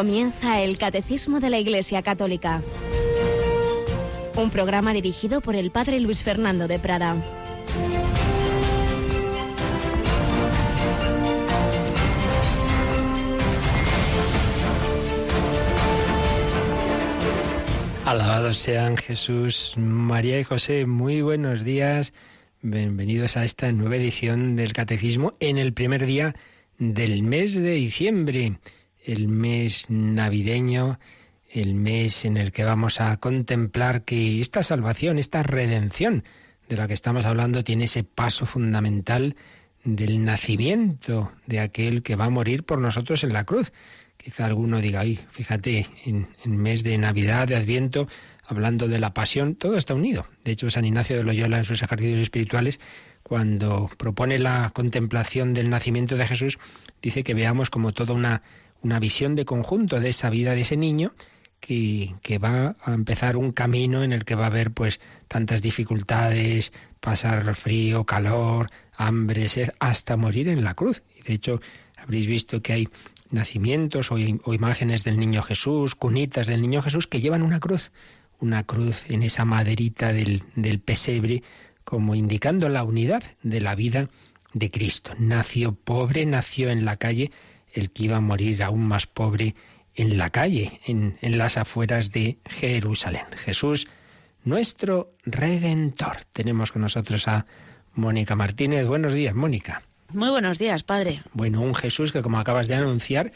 Comienza el Catecismo de la Iglesia Católica. Un programa dirigido por el Padre Luis Fernando de Prada. Alabados sean Jesús, María y José. Muy buenos días. Bienvenidos a esta nueva edición del Catecismo en el primer día del mes de diciembre, el mes navideño, el mes en el que vamos a contemplar que esta salvación, esta redención de la que estamos hablando, tiene ese paso fundamental del nacimiento de aquel que va a morir por nosotros en la cruz. Quizá alguno diga, ay, fíjate, en el mes de Navidad, de Adviento, hablando de la pasión, todo está unido. De hecho, San Ignacio de Loyola en sus ejercicios espirituales, cuando propone la contemplación del nacimiento de Jesús, dice que veamos como toda una, una visión de conjunto de esa vida de ese niño que, que, va a empezar un camino en el que va a haber pues tantas dificultades, pasar frío, calor, hambre, sed, hasta morir en la cruz. Y de hecho, habréis visto que hay nacimientos o, imágenes del niño Jesús, cunitas del niño Jesús que llevan una cruz, una cruz en esa maderita del, del pesebre, como indicando la unidad de la vida de Cristo. Nació pobre, nació en la calle, el que iba a morir aún más pobre en la calle, en, en las afueras de Jerusalén. Jesús, nuestro redentor. Tenemos con nosotros a Mónica Martínez. Buenos días, Mónica. Muy buenos días, padre. Bueno, un Jesús que como acabas de anunciar,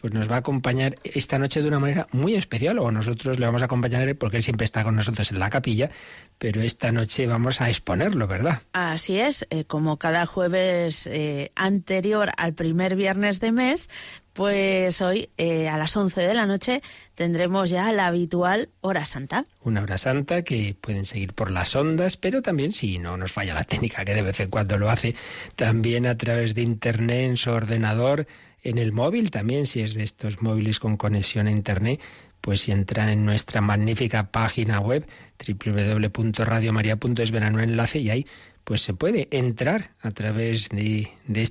pues nos va a acompañar esta noche de una manera muy especial, o nosotros le vamos a acompañar porque él siempre está con nosotros en la capilla, pero esta noche vamos a exponerlo, ¿verdad? Así es, eh, como cada jueves eh, anterior al primer viernes de mes, pues hoy eh, a las 11 de la noche tendremos ya la habitual hora santa. Una hora santa que pueden seguir por las ondas, pero también si no nos falla la técnica, que de vez en cuando lo hace, también a través de internet en su ordenador, en el móvil también, si es de estos móviles con conexión a internet, pues si entran en nuestra magnífica página web www.radiomaria.es verán un enlace y ahí pues se puede entrar a través de, de,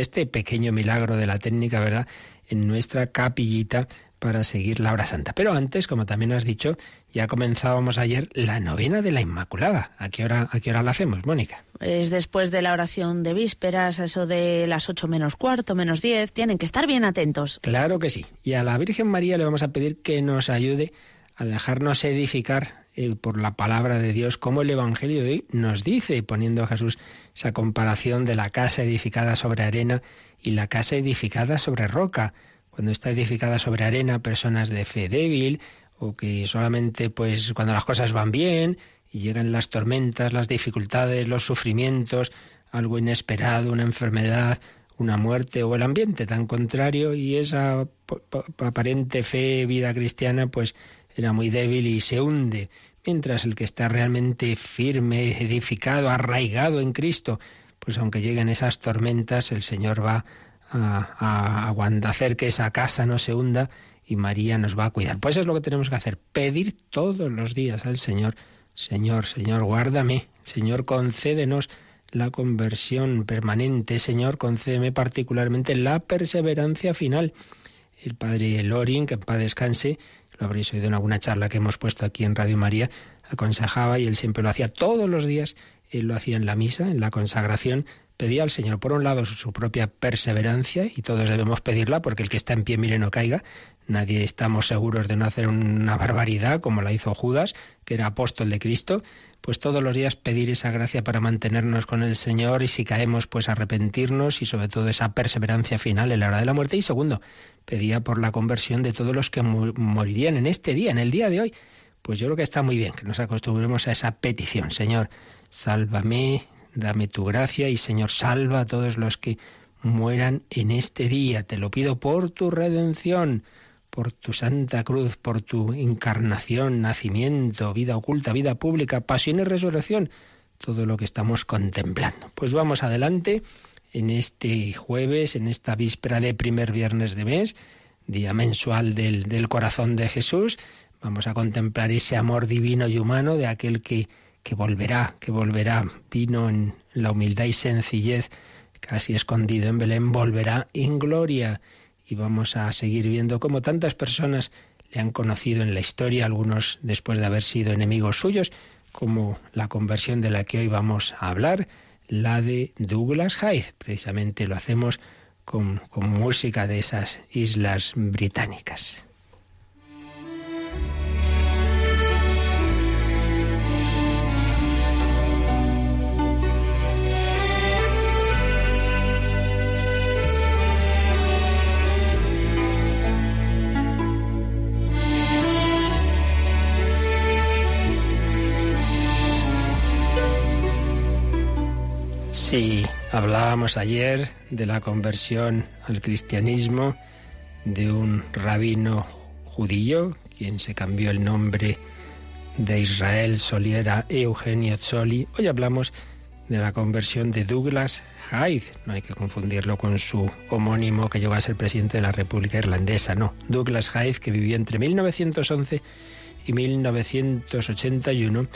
este pequeño milagro de la técnica, ¿verdad? En nuestra capillita para seguir la hora santa. Pero antes, como también has dicho, ya comenzábamos ayer la novena de la Inmaculada. ¿A qué hora, a qué hora la hacemos, Mónica? Es después de la oración de vísperas, eso de las ocho menos cuarto, menos diez. Tienen que estar bien atentos. Claro que sí. Y a la Virgen María le vamos a pedir que nos ayude a dejarnos edificar eh, por la palabra de Dios, como el Evangelio de hoy nos dice, poniendo a Jesús esa comparación de la casa edificada sobre arena y la casa edificada sobre roca cuando está edificada sobre arena, personas de fe débil, o que solamente pues cuando las cosas van bien y llegan las tormentas, las dificultades, los sufrimientos, algo inesperado, una enfermedad, una muerte o el ambiente tan contrario y esa aparente fe, vida cristiana, pues era muy débil y se hunde, mientras el que está realmente firme, edificado, arraigado en Cristo, pues aunque lleguen esas tormentas, el Señor va a, a, hacer que esa casa no se hunda y María nos va a cuidar. Pues eso es lo que tenemos que hacer, pedir todos los días al Señor, Señor, Señor, guárdame, Señor, concédenos la conversión permanente, Señor, concédeme particularmente la perseverancia final. El padre Loring, que en paz descanse, lo habréis oído en alguna charla que hemos puesto aquí en Radio María, aconsejaba y él siempre lo hacía todos los días, él lo hacía en la misa, en la consagración, pedía al Señor, por un lado, su propia perseverancia, y todos debemos pedirla, porque el que está en pie, mire, no caiga. Nadie estamos seguros de no hacer una barbaridad como la hizo Judas, que era apóstol de Cristo. Pues todos los días pedir esa gracia para mantenernos con el Señor y si caemos, pues arrepentirnos y sobre todo esa perseverancia final en la hora de la muerte. Y segundo, pedía por la conversión de todos los que morirían en este día, en el día de hoy. Pues yo creo que está muy bien que nos acostumbremos a esa petición. Señor, sálvame, dame tu gracia y Señor, salva a todos los que mueran en este día. Te lo pido por tu redención, por tu santa cruz, por tu encarnación, nacimiento, vida oculta, vida pública, pasión y resurrección, todo lo que estamos contemplando. Pues vamos adelante en este jueves, en esta víspera de primer viernes de mes, día mensual del, del corazón de Jesús. Vamos a contemplar ese amor divino y humano de aquel que que volverá, que volverá, vino en la humildad y sencillez, casi escondido en Belén, volverá en gloria y vamos a seguir viendo cómo tantas personas le han conocido en la historia, algunos después de haber sido enemigos suyos, como la conversión de la que hoy vamos a hablar, la de Douglas Hyde. Precisamente lo hacemos con, con música de esas islas británicas. Hablábamos ayer de la conversión al cristianismo de un rabino judío, quien se cambió el nombre de Israel Soliera Eugenio Zoli. Hoy hablamos de la conversión de Douglas Hyde. No hay que confundirlo con su homónimo que llegó a ser presidente de la República Irlandesa. No, Douglas Hyde, que vivió entre 1911 y 1981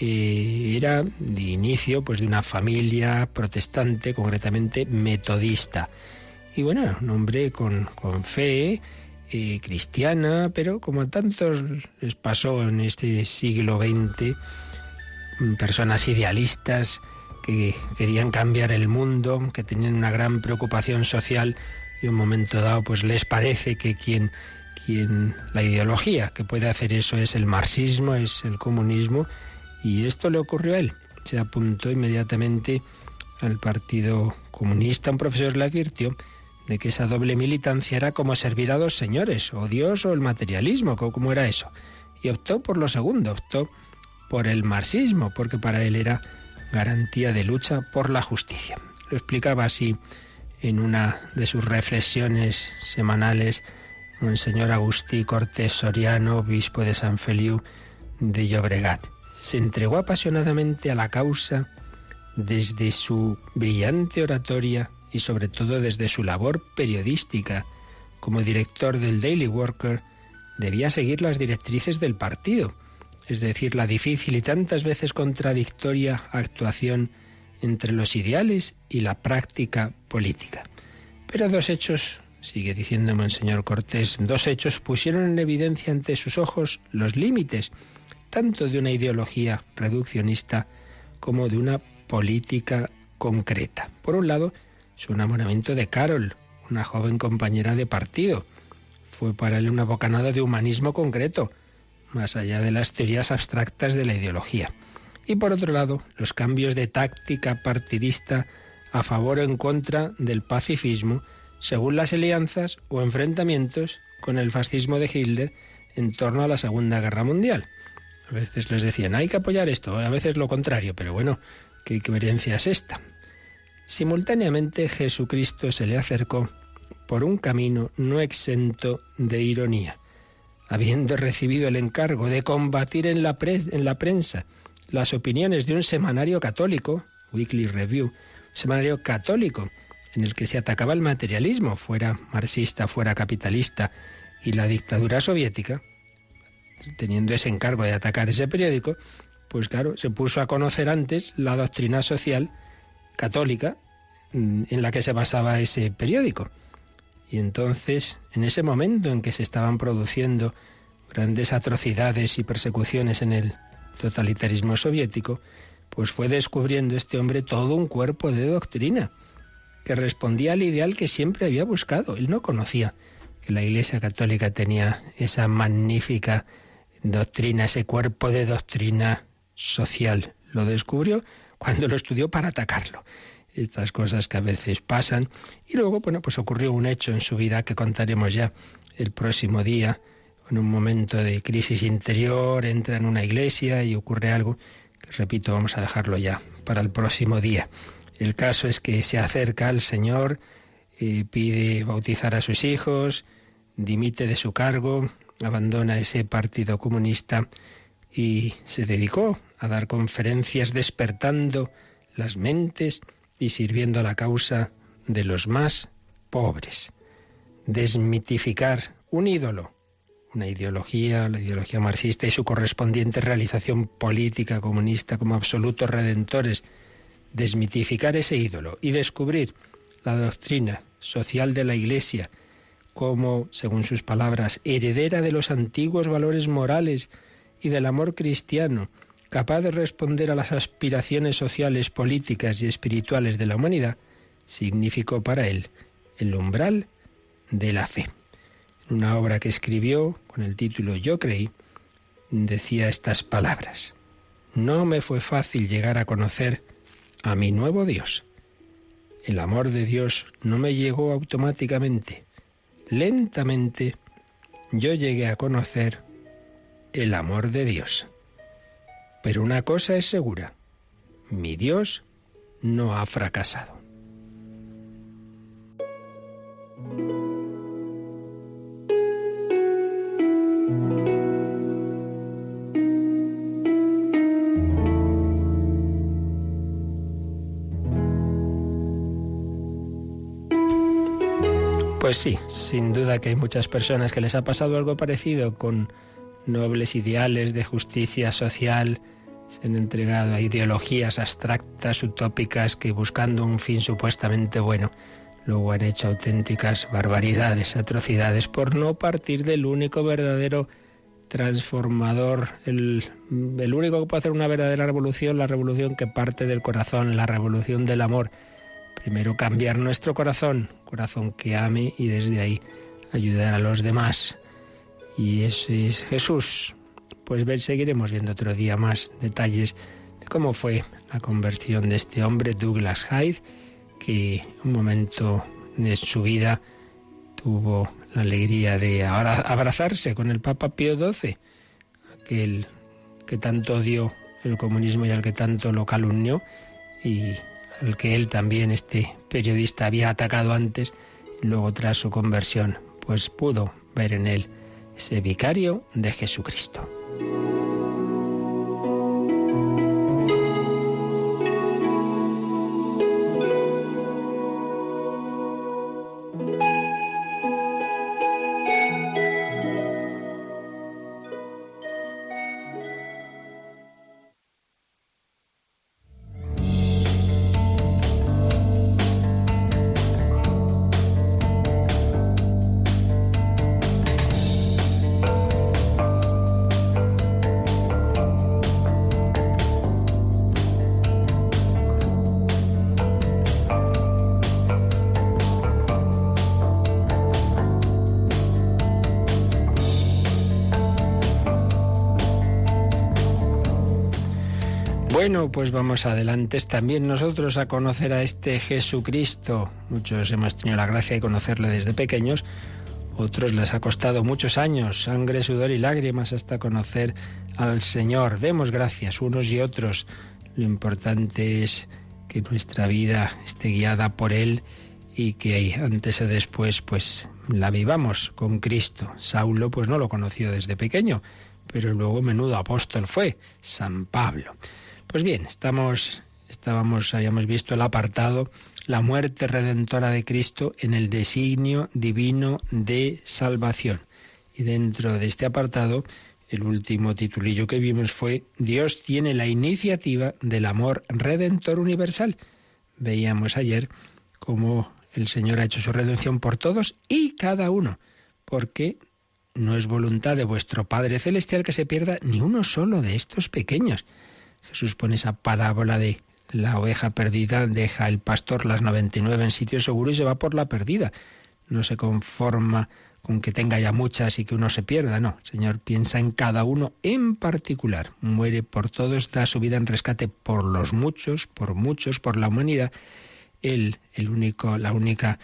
eh, era de inicio pues de una familia protestante, concretamente metodista. Y bueno, un hombre con, fe eh, cristiana, pero como a tantos les pasó en este siglo XX, mm, personas idealistas que querían cambiar el mundo, que tenían una gran preocupación social y un momento dado pues les parece que quien quien la ideología que puede hacer eso es el marxismo, es el comunismo y esto le ocurrió a él. Se apuntó inmediatamente al Partido Comunista. Un profesor le advirtió de que esa doble militancia era como servir a dos señores, o Dios o el materialismo, ¿cómo era eso? Y optó por lo segundo, optó por el marxismo, porque para él era garantía de lucha por la justicia. Lo explicaba así en una de sus reflexiones semanales señor Agustí Cortés Soriano, obispo de San Feliu de Llobregat se entregó apasionadamente a la causa desde su brillante oratoria y sobre todo desde su labor periodística. Como director del Daily Worker, debía seguir las directrices del partido, es decir, la difícil y tantas veces contradictoria actuación entre los ideales y la práctica política. Pero dos hechos, sigue diciendo Monseñor Cortés, dos hechos pusieron en evidencia ante sus ojos los límites tanto de una ideología reduccionista como de una política concreta. Por un lado, su enamoramiento de Carol, una joven compañera de partido. Fue para él una bocanada de humanismo concreto, más allá de las teorías abstractas de la ideología. Y por otro lado, los cambios de táctica partidista a favor o en contra del pacifismo, según las alianzas o enfrentamientos con el fascismo de Hitler en torno a la Segunda Guerra Mundial. A veces les decían, hay que apoyar esto, a veces lo contrario, pero bueno, ¿qué coherencia es esta? Simultáneamente Jesucristo se le acercó por un camino no exento de ironía, habiendo recibido el encargo de combatir en la, en la prensa las opiniones de un semanario católico, Weekly Review, semanario católico, en el que se atacaba el materialismo, fuera marxista, fuera capitalista, y la dictadura soviética, teniendo ese encargo de atacar ese periódico, pues claro, se puso a conocer antes la doctrina social católica mm, en la que se basaba ese periódico. Y entonces, en ese momento en que se estaban produciendo grandes atrocidades y persecuciones en el totalitarismo soviético, pues fue descubriendo este hombre todo un cuerpo de doctrina que respondía al ideal que siempre había buscado. Él no conocía que la Iglesia Católica tenía esa magnífica doctrina, ese cuerpo de doctrina social. Lo descubrió cuando lo estudió para atacarlo. Estas cosas que a veces pasan. Y luego, bueno, pues ocurrió un hecho en su vida que contaremos ya el próximo día. En un momento de crisis interior, entra en una iglesia y ocurre algo que, repito, vamos a dejarlo ya para el próximo día. El caso es que se acerca al Señor, pide bautizar a sus hijos, dimite de su cargo, abandona ese partido comunista y se dedicó a dar conferencias despertando las mentes y sirviendo a la causa de los más pobres. Desmitificar un ídolo, una ideología, la ideología marxista y su correspondiente realización política comunista como absolutos redentores, desmitificar ese ídolo y descubrir la doctrina social de la Iglesia como, según sus palabras, heredera de los antiguos valores morales y del amor cristiano, capaz de responder a las aspiraciones sociales, políticas y espirituales de la humanidad, significó para él el umbral de la fe. Una obra que escribió con el título Yo creí, decía estas palabras. No me fue fácil llegar a conocer a mi nuevo Dios. El amor de Dios no me llegó automáticamente. Lentamente yo llegué a conocer el amor de Dios. Pero una cosa es segura, mi Dios no ha fracasado. Pues sí, sin duda que hay muchas personas que les ha pasado algo parecido con nobles ideales de justicia social, se han entregado a ideologías abstractas, utópicas, que buscando un fin supuestamente bueno, luego han hecho auténticas barbaridades, atrocidades, por no partir del único verdadero transformador, el, el único que puede hacer una verdadera revolución, la revolución que parte del corazón, la revolución del amor Primero cambiar nuestro corazón, corazón que ame y desde ahí ayudar a los demás. Y ese es Jesús. Pues ver, seguiremos viendo otro día más detalles de cómo fue la conversión de este hombre, Douglas Hyde, que un momento de su vida tuvo la alegría de abrazarse con el Papa Pío XII, aquel que tanto odió el comunismo y al que tanto lo calumnió, y el que él también, este periodista, había atacado antes, luego tras su conversión, pues pudo ver en él ese vicario de Jesucristo. Bueno, pues vamos adelante también nosotros a conocer a este Jesucristo. Muchos hemos tenido la gracia de conocerle desde pequeños, otros les ha costado muchos años, sangre, sudor y lágrimas hasta conocer al Señor. Demos gracias unos y otros. Lo importante es que nuestra vida esté guiada por Él y que antes o después pues la vivamos con Cristo. Saulo pues no lo conoció desde pequeño, pero luego menudo apóstol fue, San Pablo. Pues bien, estamos, estábamos, habíamos visto el apartado La muerte redentora de Cristo en el designio divino de salvación. Y dentro de este apartado, el último titulillo que vimos fue Dios tiene la iniciativa del amor redentor universal. Veíamos ayer cómo el Señor ha hecho su redención por todos y cada uno, porque no es voluntad de vuestro Padre Celestial que se pierda ni uno solo de estos pequeños. Jesús pone esa parábola de la oveja perdida, deja el pastor las 99 en sitio seguro y se va por la perdida. No se conforma con que tenga ya muchas y que uno se pierda, no. Señor piensa en cada uno en particular. Muere por todos, da su vida en rescate por los muchos, por muchos, por la humanidad. Él, el único, la única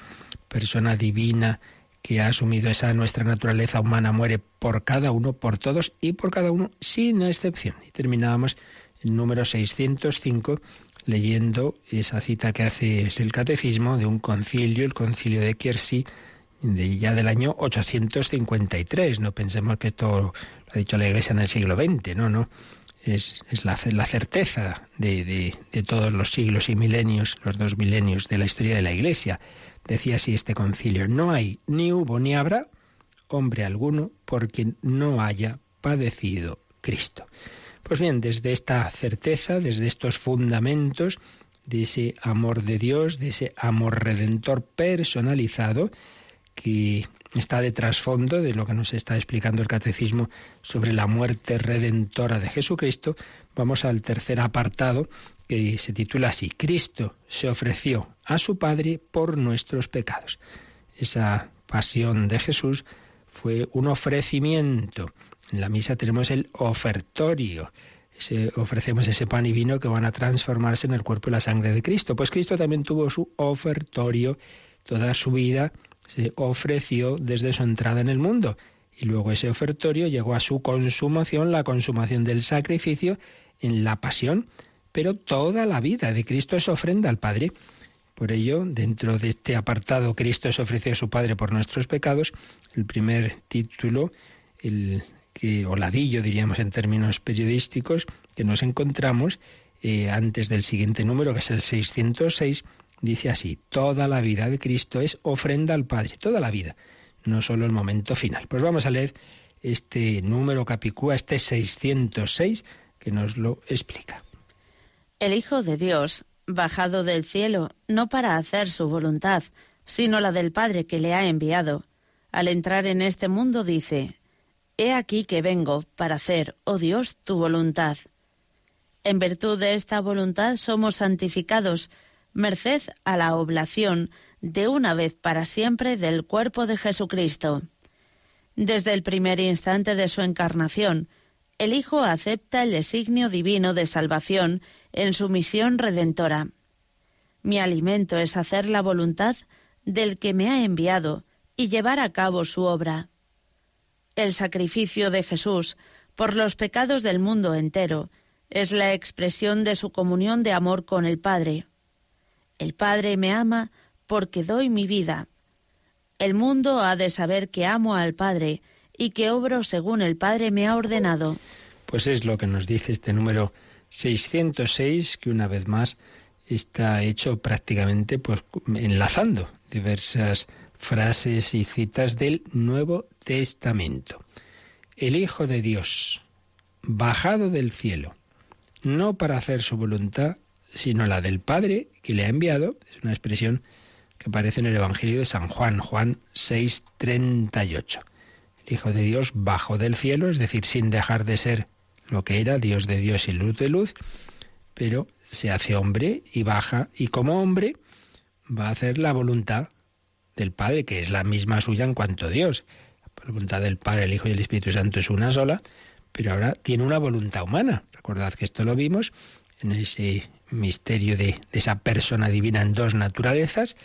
persona divina que ha asumido esa nuestra naturaleza humana, muere por cada uno, por todos y por cada uno, sin excepción. Y terminábamos número 605, leyendo esa cita que hace el catecismo de un concilio, el concilio de Kiersey, de ya del año 853. No pensemos que esto lo ha dicho la Iglesia en el siglo XX, no, no. Es, la, la, certeza de, de, todos los siglos y milenios, los dos milenios de la historia de la Iglesia. Decía así este concilio, no hay, ni hubo, ni habrá hombre alguno por quien no haya padecido Cristo. Pues bien, desde esta certeza, desde estos fundamentos de ese amor de Dios, de ese amor redentor personalizado, que está de trasfondo de lo que nos está explicando el catecismo sobre la muerte redentora de Jesucristo, vamos al tercer apartado que se titula así, Cristo se ofreció a su Padre por nuestros pecados. Esa pasión de Jesús fue un ofrecimiento. En la misa tenemos el ofertorio. ofrecemos ese pan y vino que van a transformarse en el cuerpo y la sangre de Cristo. Pues Cristo también tuvo su ofertorio toda su vida se ofreció desde su entrada en el mundo. Y luego ese ofertorio llegó a su consumación, la consumación del sacrificio en la pasión. Pero toda la vida de Cristo es ofrenda al Padre. Por ello, dentro de este apartado, Cristo se ofreció a su Padre por nuestros pecados, el primer título, el que, o ladillo diríamos en términos periodísticos, que nos encontramos eh, antes del siguiente número, que es el 606, dice así, toda la vida de Cristo es ofrenda al Padre, toda la vida, no solo el momento final. Pues vamos a leer este número capicúa, este 606, que nos lo explica. El Hijo de Dios, bajado del cielo, no para hacer su voluntad, sino la del Padre que le ha enviado. Al entrar en este mundo dice, He aquí que vengo para hacer, oh Dios, tu voluntad. En virtud de esta voluntad somos santificados merced a la oblación de una vez para siempre del cuerpo de Jesucristo. Desde el primer instante de su encarnación, el Hijo acepta el designio divino de salvación en su misión redentora. Mi alimento es hacer la voluntad del que me ha enviado y llevar a cabo su obra. El sacrificio de Jesús por los pecados del mundo entero es la expresión de su comunión de amor con el Padre. El Padre me ama porque doy mi vida. El mundo ha de saber que amo al Padre y que obro según el Padre me ha ordenado. Pues es lo que nos dice este número 606, que una vez más está hecho prácticamente pues enlazando diversas frases y citas del Nuevo Testamento. El Hijo de Dios, bajado del cielo, no para hacer su voluntad, sino la del Padre que le ha enviado. Es una expresión que aparece en el Evangelio de San Juan, Juan 6:38. El Hijo de Dios bajó del cielo, es decir, sin dejar de ser lo que era, Dios de Dios y luz de luz, pero se hace hombre y baja, y como hombre va a hacer la voluntad del Padre, que es la misma suya en cuanto a Dios. La voluntad del Padre, el Hijo y el Espíritu Santo es una sola, pero ahora tiene una voluntad humana. Recordad que esto lo vimos en ese misterio de, esa persona divina en dos naturalezas.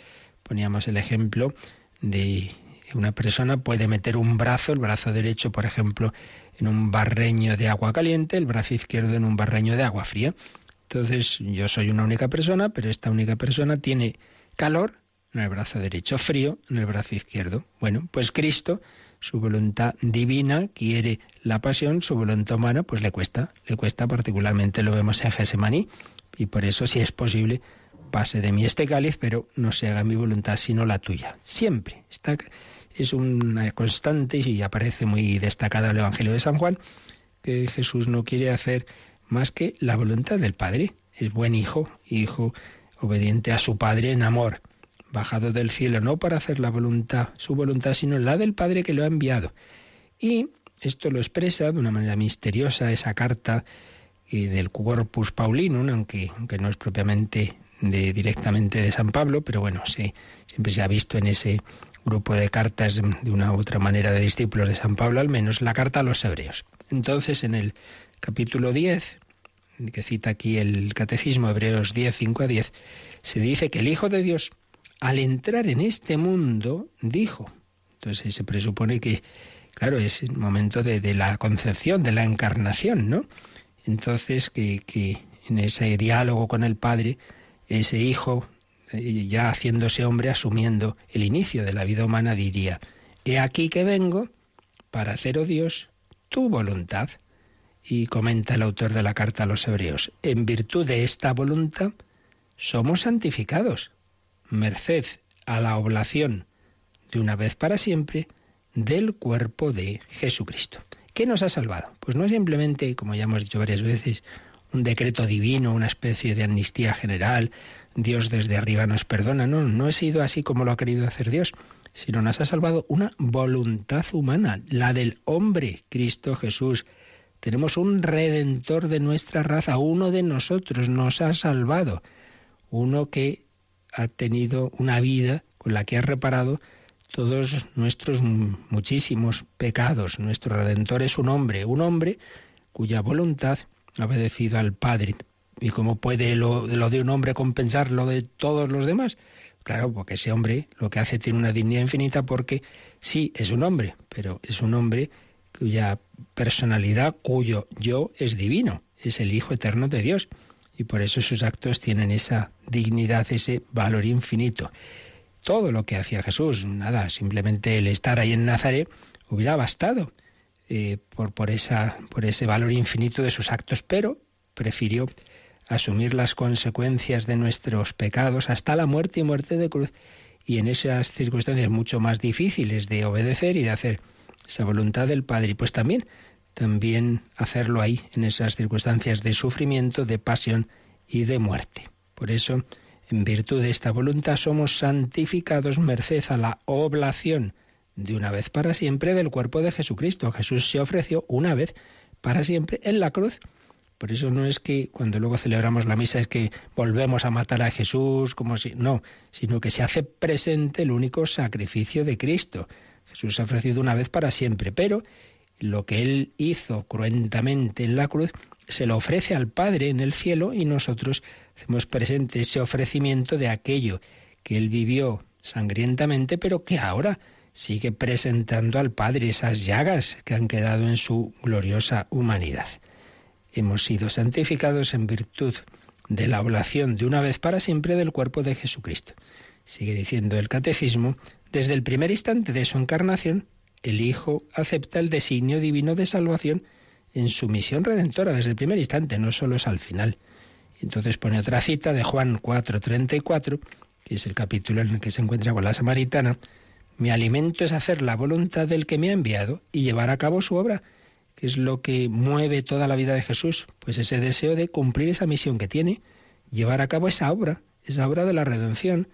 Poníamos el ejemplo de una persona puede meter un brazo, el brazo derecho, por ejemplo, en un barreño de agua caliente, el brazo izquierdo en un barreño de agua fría. Entonces, yo soy una única persona, pero esta única persona tiene calor en el brazo derecho, frío en el brazo izquierdo. Bueno, pues Cristo, su voluntad divina quiere la pasión, su voluntad humana, pues le cuesta, le cuesta particularmente, lo vemos en Gesemaní, y por eso, si es posible, pase de mí este cáliz, pero no se haga mi voluntad sino la tuya. Siempre. Está, es una constante y aparece muy destacada en el Evangelio de San Juan, que Jesús no quiere hacer más que la voluntad del Padre. Es buen hijo, hijo obediente a su Padre en amor, bajado del cielo, no para hacer la voluntad, su voluntad, sino la del Padre que lo ha enviado. Y esto lo expresa de una manera misteriosa esa carta y del Corpus Paulinum, aunque, aunque no es propiamente de, directamente de San Pablo, pero bueno, sí, siempre se ha visto en ese grupo de cartas de una u otra manera de discípulos de San Pablo, al menos la carta a los hebreos. Entonces, en el capítulo 10, que cita aquí el Catecismo Hebreos 10, 5 a 10, se dice que el Hijo de Dios, al entrar en este mundo, dijo. Entonces se presupone que, claro, es el momento de, la concepción, de la encarnación, ¿no? Entonces, que, en ese diálogo con el Padre, ese Hijo, eh, ya haciéndose hombre, asumiendo el inicio de la vida humana, diría, He aquí que vengo para hacer, oh Dios, tu voluntad. Y comenta el autor de la carta a los hebreos, en virtud de esta voluntad somos santificados, merced a la oblación de una vez para siempre del cuerpo de Jesucristo. ¿Qué nos ha salvado? Pues no simplemente, como ya hemos dicho varias veces, un decreto divino, una especie de amnistía general, Dios desde arriba nos perdona. No, no ha sido así como lo ha querido hacer Dios, sino nos ha salvado una voluntad humana, la del hombre, Cristo Jesús. Tenemos un redentor de nuestra raza, uno de nosotros nos ha salvado, uno que ha tenido una vida con la que ha reparado todos nuestros muchísimos pecados. Nuestro redentor es un hombre, un hombre cuya voluntad ha obedecido al Padre. ¿Y cómo puede lo, de un hombre compensar lo de todos los demás? Claro, porque ese hombre lo que hace tiene una dignidad infinita porque sí, es un hombre, pero es un hombre cuya personalidad, cuyo yo es divino, es el Hijo eterno de Dios. Y por eso sus actos tienen esa dignidad, ese valor infinito. Todo lo que hacía Jesús, nada, simplemente el estar ahí en Nazaret hubiera bastado eh, por, por, esa, por ese valor infinito de sus actos, pero prefirió asumir las consecuencias de nuestros pecados hasta la muerte y muerte de cruz, y en esas circunstancias mucho más difíciles de obedecer y de hacer esa voluntad del Padre, pues también, también hacerlo ahí, en esas circunstancias de sufrimiento, de pasión y de muerte. Por eso, en virtud de esta voluntad, somos santificados merced a la oblación de una vez para siempre del cuerpo de Jesucristo. Jesús se ofreció una vez para siempre en la cruz por eso no es que cuando luego celebramos la misa es que volvemos a matar a Jesús, como si no, sino que se hace presente el único sacrificio de Cristo. Jesús se ha ofrecido una vez para siempre, pero lo que él hizo cruentamente en la cruz se lo ofrece al Padre en el cielo y nosotros hacemos presente ese ofrecimiento de aquello que él vivió sangrientamente, pero que ahora sigue presentando al Padre esas llagas que han quedado en su gloriosa humanidad hemos sido santificados en virtud de la oblación de una vez para siempre del cuerpo de Jesucristo. Sigue diciendo el catecismo, desde el primer instante de su encarnación, el Hijo acepta el designio divino de salvación en su misión redentora desde el primer instante, no solo es al final. Entonces pone otra cita de Juan 4:34, que es el capítulo en el que se encuentra con la samaritana. Mi alimento es hacer la voluntad del que me ha enviado y llevar a cabo su obra. ¿Qué es lo que mueve toda la vida de Jesús? Pues ese deseo de cumplir esa misión que tiene, llevar a cabo esa obra, esa obra de la redención.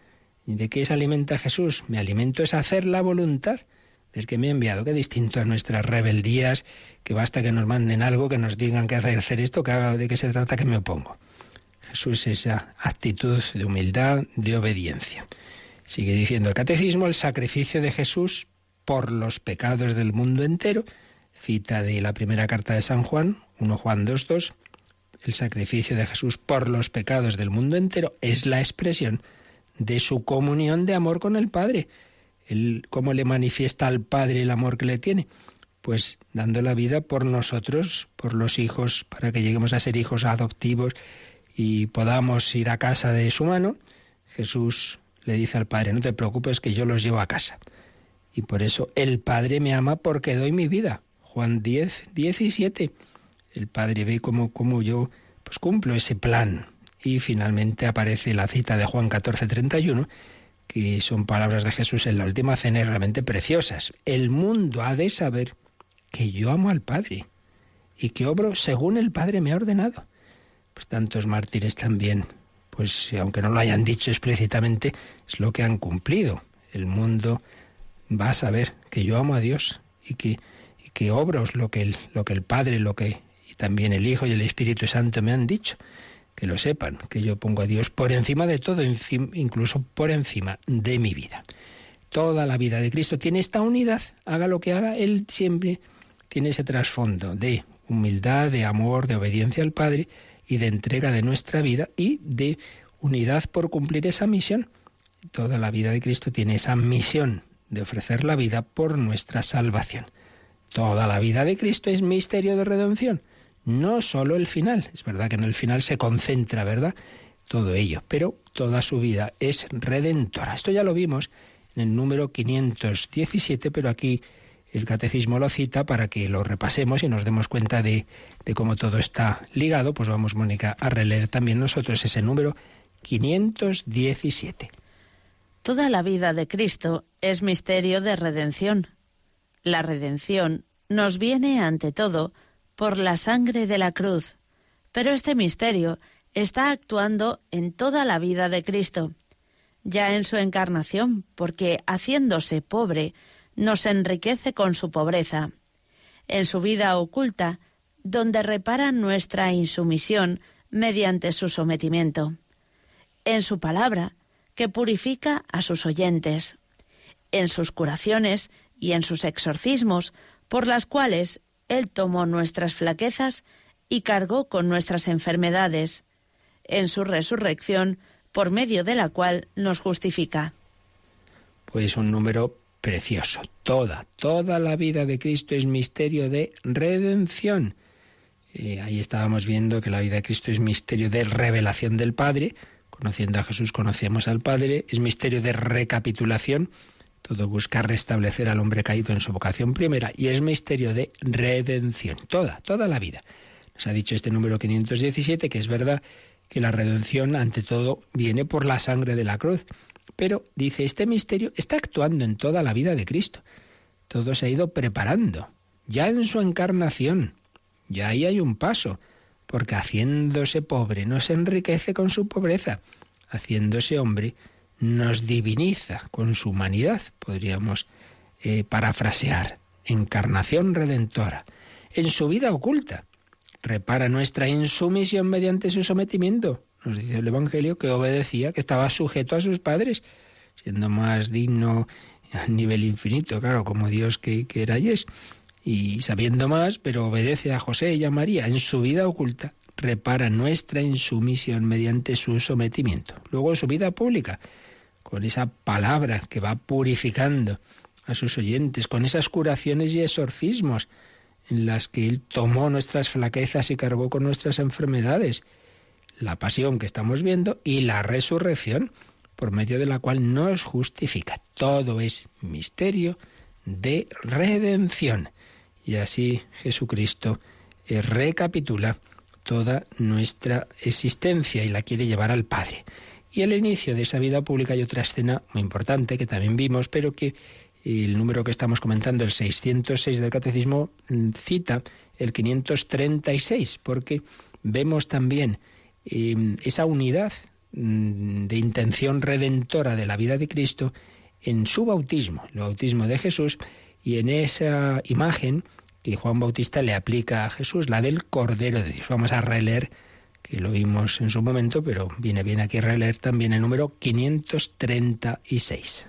¿Y de qué se alimenta Jesús? Mi alimento es hacer la voluntad del que me ha enviado. Qué distinto a nuestras rebeldías, que basta que nos manden algo, que nos digan que hacer esto, que de qué se trata, que me opongo. Jesús esa actitud de humildad, de obediencia. Sigue diciendo el catecismo, el sacrificio de Jesús por los pecados del mundo entero Cita de la primera carta de San Juan, 1 Juan 2.2, el sacrificio de Jesús por los pecados del mundo entero es la expresión de su comunión de amor con el Padre. ¿Cómo le manifiesta al Padre el amor que le tiene? Pues dando la vida por nosotros, por los hijos, para que lleguemos a ser hijos adoptivos y podamos ir a casa de su mano. Jesús le dice al Padre, no te preocupes que yo los llevo a casa. Y por eso el Padre me ama porque doy mi vida. Juan 10, 17. El Padre ve cómo, cómo yo pues cumplo ese plan. Y finalmente aparece la cita de Juan 14, 31, que son palabras de Jesús en la última cena realmente preciosas. El mundo ha de saber que yo amo al Padre y que obro según el Padre me ha ordenado. Pues tantos mártires también, pues aunque no lo hayan dicho explícitamente, es lo que han cumplido. El mundo va a saber que yo amo a Dios y que que obros lo que lo que el Padre, lo que y también el Hijo y el Espíritu Santo me han dicho. Que lo sepan, que yo pongo a Dios por encima de todo, incluso por encima de mi vida. Toda la vida de Cristo tiene esta unidad, haga lo que haga, Él siempre tiene ese trasfondo de humildad, de amor, de obediencia al Padre y de entrega de nuestra vida y de unidad por cumplir esa misión. Toda la vida de Cristo tiene esa misión de ofrecer la vida por nuestra salvación. Toda la vida de Cristo es misterio de redención, no solo el final. Es verdad que en el final se concentra, ¿verdad? Todo ello, pero toda su vida es redentora. Esto ya lo vimos en el número 517, pero aquí el catecismo lo cita para que lo repasemos y nos demos cuenta de, de cómo todo está ligado. Pues vamos, Mónica, a releer también nosotros ese número 517. Toda la vida de Cristo es misterio de redención. La redención nos viene ante todo por la sangre de la cruz, pero este misterio está actuando en toda la vida de Cristo. ya en su encarnación, porque haciéndose pobre, nos enriquece con su pobreza. En su vida oculta, donde repara nuestra insumisión mediante su sometimiento. En su palabra, que purifica a sus oyentes. En sus curaciones y en sus exorcismos, por las cuales Él tomó nuestras flaquezas y cargó con nuestras enfermedades. En su resurrección, por medio de la cual nos justifica. Pues un número precioso. Toda, toda la vida de Cristo es misterio de redención. Eh, ahí estábamos viendo que la vida de Cristo es misterio de revelación del Padre. Conociendo a Jesús conocemos al Padre. Es misterio de recapitulación. Todo busca restablecer al hombre caído en su vocación primera. Y es misterio de redención. Toda, toda la vida. Nos ha dicho este número 517 que es verdad que la redención, ante todo, viene por la sangre de la cruz. Pero, dice, este misterio está actuando en toda la vida de Cristo. Todo se ha ido preparando, ya en su encarnación. Ya ahí hay un paso, porque haciéndose pobre nos enriquece con su pobreza, haciéndose hombre nos diviniza con su humanidad, podríamos eh, parafrasear, encarnación redentora, en su vida oculta repara nuestra insumisión mediante su sometimiento. Nos dice el Evangelio que obedecía, que estaba sujeto a sus padres, siendo más digno a nivel infinito, claro, como Dios que, que era y es. Y sabiendo más, pero obedece a José y a María en su vida oculta, repara nuestra insumisión mediante su sometimiento. Luego en su vida pública, con esa palabra que va purificando a sus oyentes, con esas curaciones y exorcismos, en las que Él tomó nuestras flaquezas y cargó con nuestras enfermedades, la pasión que estamos viendo y la resurrección, por medio de la cual nos justifica. Todo es misterio de redención. Y así Jesucristo eh, recapitula toda nuestra existencia y la quiere llevar al Padre. Y el inicio de esa vida pública hay otra escena muy importante que también vimos, pero que el número que estamos comentando, el 606 del Catecismo, mm, cita el 536, porque vemos también em, esa unidad mm, de intención redentora de la vida de Cristo en su bautismo, el bautismo de Jesús, y en esa imagen que Juan Bautista le aplica a Jesús, la del Cordero de Dios. Vamos a releer, que lo vimos en su momento, pero viene bien aquí releer también el número 536.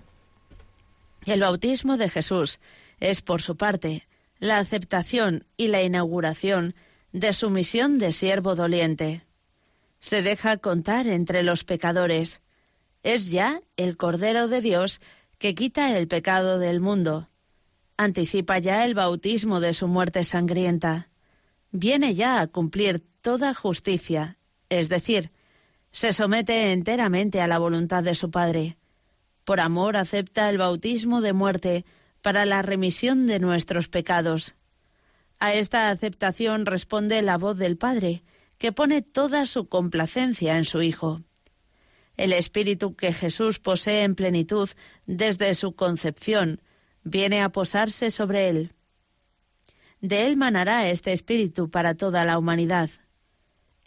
El bautismo de Jesús es, por su parte, la aceptación y la inauguración de su misión de siervo doliente. Se deja contar entre los pecadores. Es ya el Cordero de Dios que quita el pecado del mundo. Anticipa ya el bautismo de su muerte sangrienta. Viene ya a cumplir toda justicia, es decir, se somete enteramente a la voluntad de su Padre por amor acepta el bautismo de muerte para la remisión de nuestros pecados. A esta aceptación responde la voz del Padre, que pone toda su complacencia en su Hijo. El Espíritu que Jesús posee en plenitud desde su concepción viene a posarse sobre él. De él manará este Espíritu para toda la humanidad.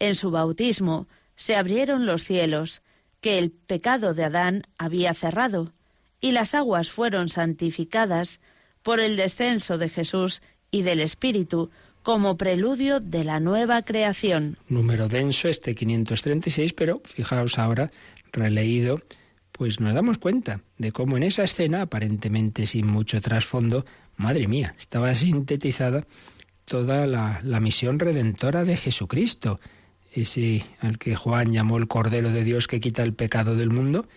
En su bautismo se abrieron los cielos, que el pecado de Adán había cerrado, y las aguas fueron santificadas por el descenso de Jesús y del Espíritu como preludio de la nueva creación. Número denso este 536, pero fijaos ahora, releído, pues nos damos cuenta de cómo en esa escena, aparentemente sin mucho trasfondo, madre mía, estaba sintetizada toda la, la misión redentora de Jesucristo ese al que Juan llamó el Cordero de Dios que quita el pecado del mundo,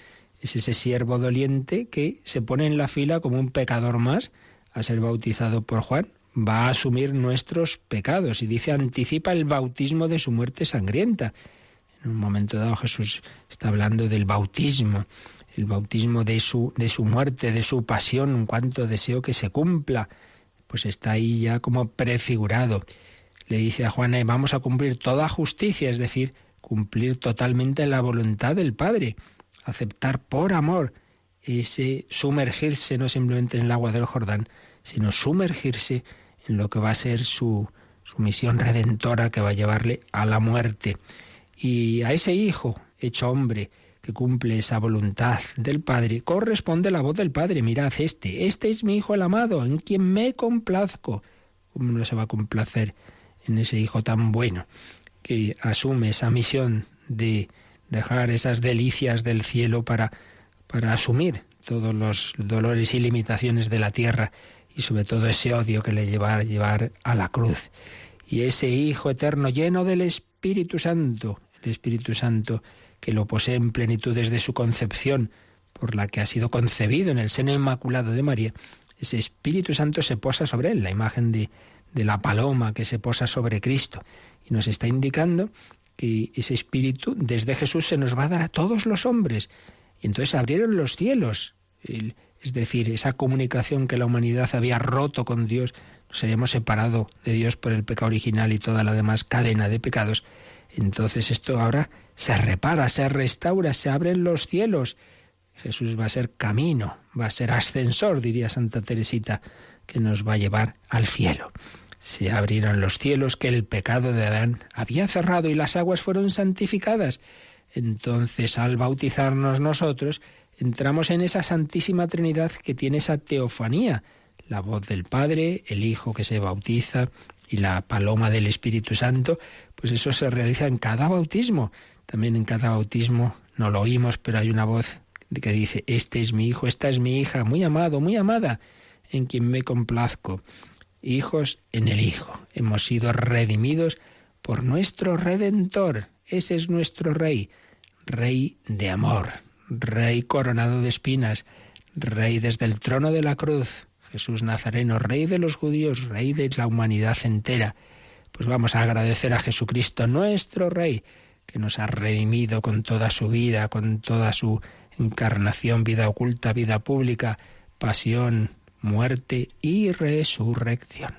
es ese siervo doliente que se pone en la fila como un pecador más a ser bautizado por Juan, va a asumir nuestros pecados y dice anticipa el bautismo de su muerte sangrienta. En un momento dado Jesús está hablando del bautismo, el bautismo de su, de su muerte, de su pasión, en cuanto deseo que se cumpla, pues está ahí ya como prefigurado le dice a Juana, vamos a cumplir toda justicia, es decir, cumplir totalmente la voluntad del Padre, aceptar por amor ese sumergirse no simplemente en el agua del Jordán, sino sumergirse en lo que va a ser su, su misión redentora que va a llevarle a la muerte. Y a ese Hijo hecho hombre, que cumple esa voluntad del Padre, corresponde la voz del Padre. Mirad este, este es mi Hijo el amado, en quien me complazco. ¿Cómo no se va a complacer en ese Hijo tan bueno que asume esa misión de dejar esas delicias del cielo para, para asumir todos los dolores y limitaciones de la tierra y sobre todo ese odio que le lleva a llevar a la cruz? Y ese Hijo eterno lleno del Espíritu Santo, el Espíritu Santo que lo posee en plenitud desde su concepción, por la que ha sido concebido en el seno inmaculado de María, ese Espíritu Santo se posa sobre él, la imagen de, de la paloma que se posa sobre Cristo. Y nos está indicando que ese Espíritu desde Jesús se nos va a dar a todos los hombres. Y entonces abrieron los cielos. es decir, esa comunicación que la humanidad había roto con Dios, nos habíamos separado de Dios por el pecado original y toda la demás cadena de pecados, entonces esto ahora se repara, se restaura, se abren los cielos. Jesús va a ser camino, va a ser ascensor, diría Santa Teresita, que nos va a llevar al cielo. Se abrieron los cielos que el pecado de Adán había cerrado y las aguas fueron santificadas. Entonces, al bautizarnos nosotros, entramos en esa Santísima Trinidad que tiene esa teofanía, la voz del Padre, el Hijo que se bautiza, y la paloma del Espíritu Santo, pues eso se realiza en cada bautismo. También en cada bautismo no lo oímos, pero hay una voz que dice, este es mi hijo, esta es mi hija, muy amado, muy amada, en quien me complazco. Hijos en el Hijo. Hemos sido redimidos por nuestro Redentor. Ese es nuestro Rey, Rey de amor, Rey coronado de espinas, Rey desde el trono de la cruz, Jesús Nazareno, Rey de los judíos, Rey de la humanidad entera. Pues vamos a agradecer a Jesucristo, nuestro Rey, que nos ha redimido con toda su vida, con toda su encarnación, vida oculta, vida pública, pasión, muerte y resurrección.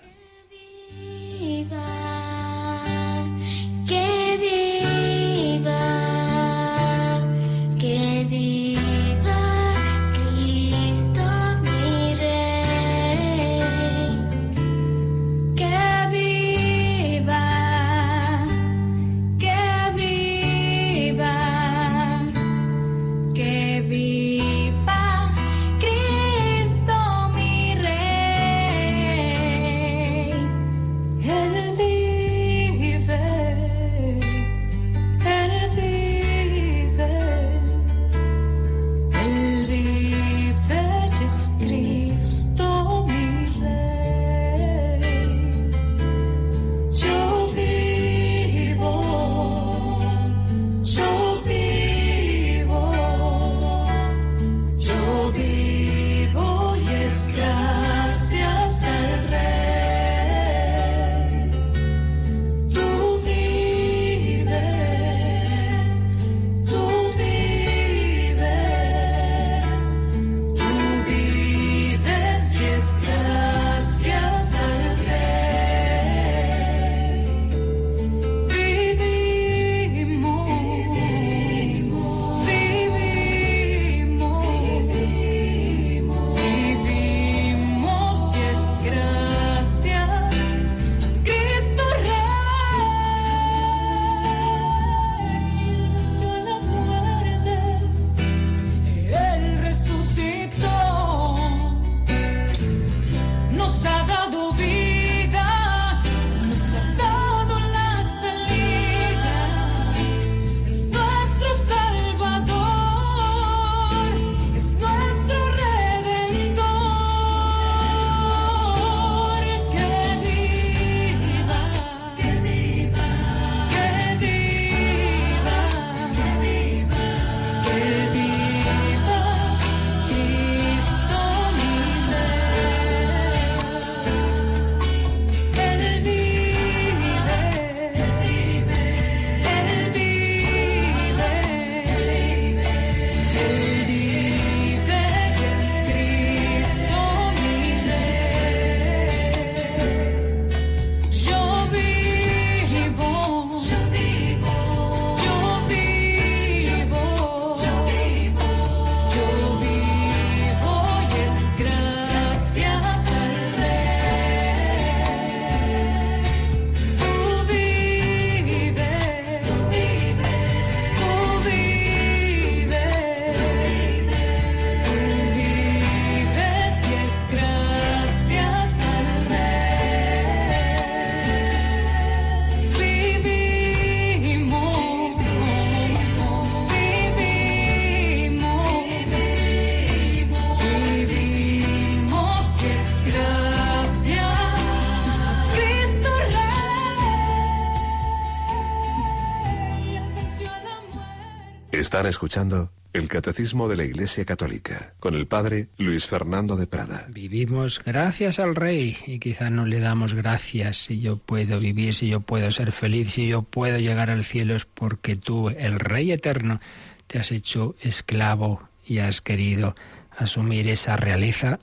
Están escuchando el Catecismo de la Iglesia Católica con el Padre Luis Fernando de Prada. Vivimos gracias al Rey y quizá no le damos gracias si yo puedo vivir, si yo puedo ser feliz, si yo puedo llegar al cielo es porque tú, el Rey eterno, te has hecho esclavo y has querido asumir esa realeza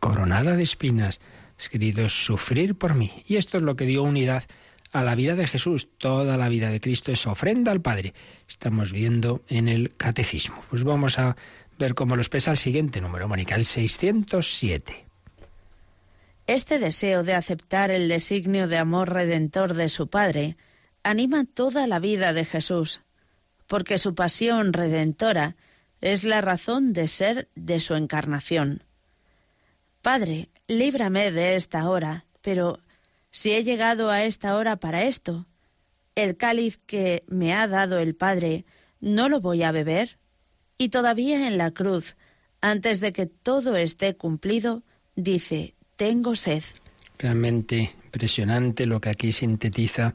coronada de espinas, has querido sufrir por mí. Y esto es lo que dio unidad a la vida de Jesús. Toda la vida de Cristo es ofrenda al Padre. Estamos viendo en el Catecismo. Pues vamos a ver cómo lo expresa el siguiente número, Mónica, el 607. Este deseo de aceptar el designio de amor redentor de su Padre anima toda la vida de Jesús, porque su pasión redentora es la razón de ser de su encarnación. Padre, líbrame de esta hora, pero si he llegado a esta hora para esto, el cáliz que me ha dado el Padre, ¿no lo voy a beber? Y todavía en la cruz, antes de que todo esté cumplido, dice, tengo sed. Realmente impresionante lo que aquí sintetiza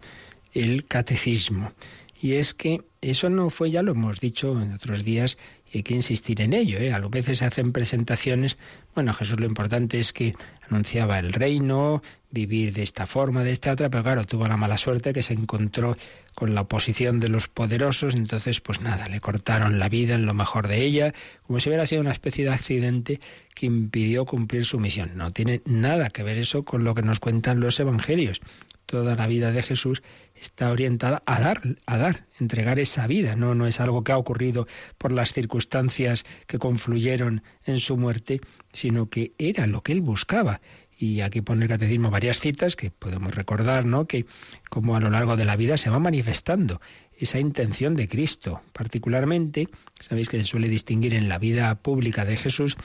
el catecismo. Y es que eso no fue, ya lo hemos dicho en otros días, y hay que insistir en ello. ¿eh? A veces se hacen presentaciones, bueno, Jesús lo importante es que anunciaba el reino, vivir de esta forma, de esta otra, pero claro, tuvo la mala suerte que se encontró con la oposición de los poderosos, entonces pues nada, le cortaron la vida en lo mejor de ella, como si hubiera sido una especie de accidente que impidió cumplir su misión. No tiene nada que ver eso con lo que nos cuentan los evangelios. Toda la vida de Jesús está orientada a dar, a dar, entregar esa vida. No, no es algo que ha ocurrido por las circunstancias que confluyeron en su muerte, sino que era lo que él buscaba. Y aquí pone el catecismo varias citas que podemos recordar, ¿no? Que como a lo largo de la vida se va manifestando esa intención de Cristo. Particularmente, sabéis que se suele distinguir en la vida pública de Jesús,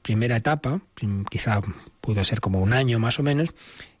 primera etapa, quizá pudo ser como un año más o menos,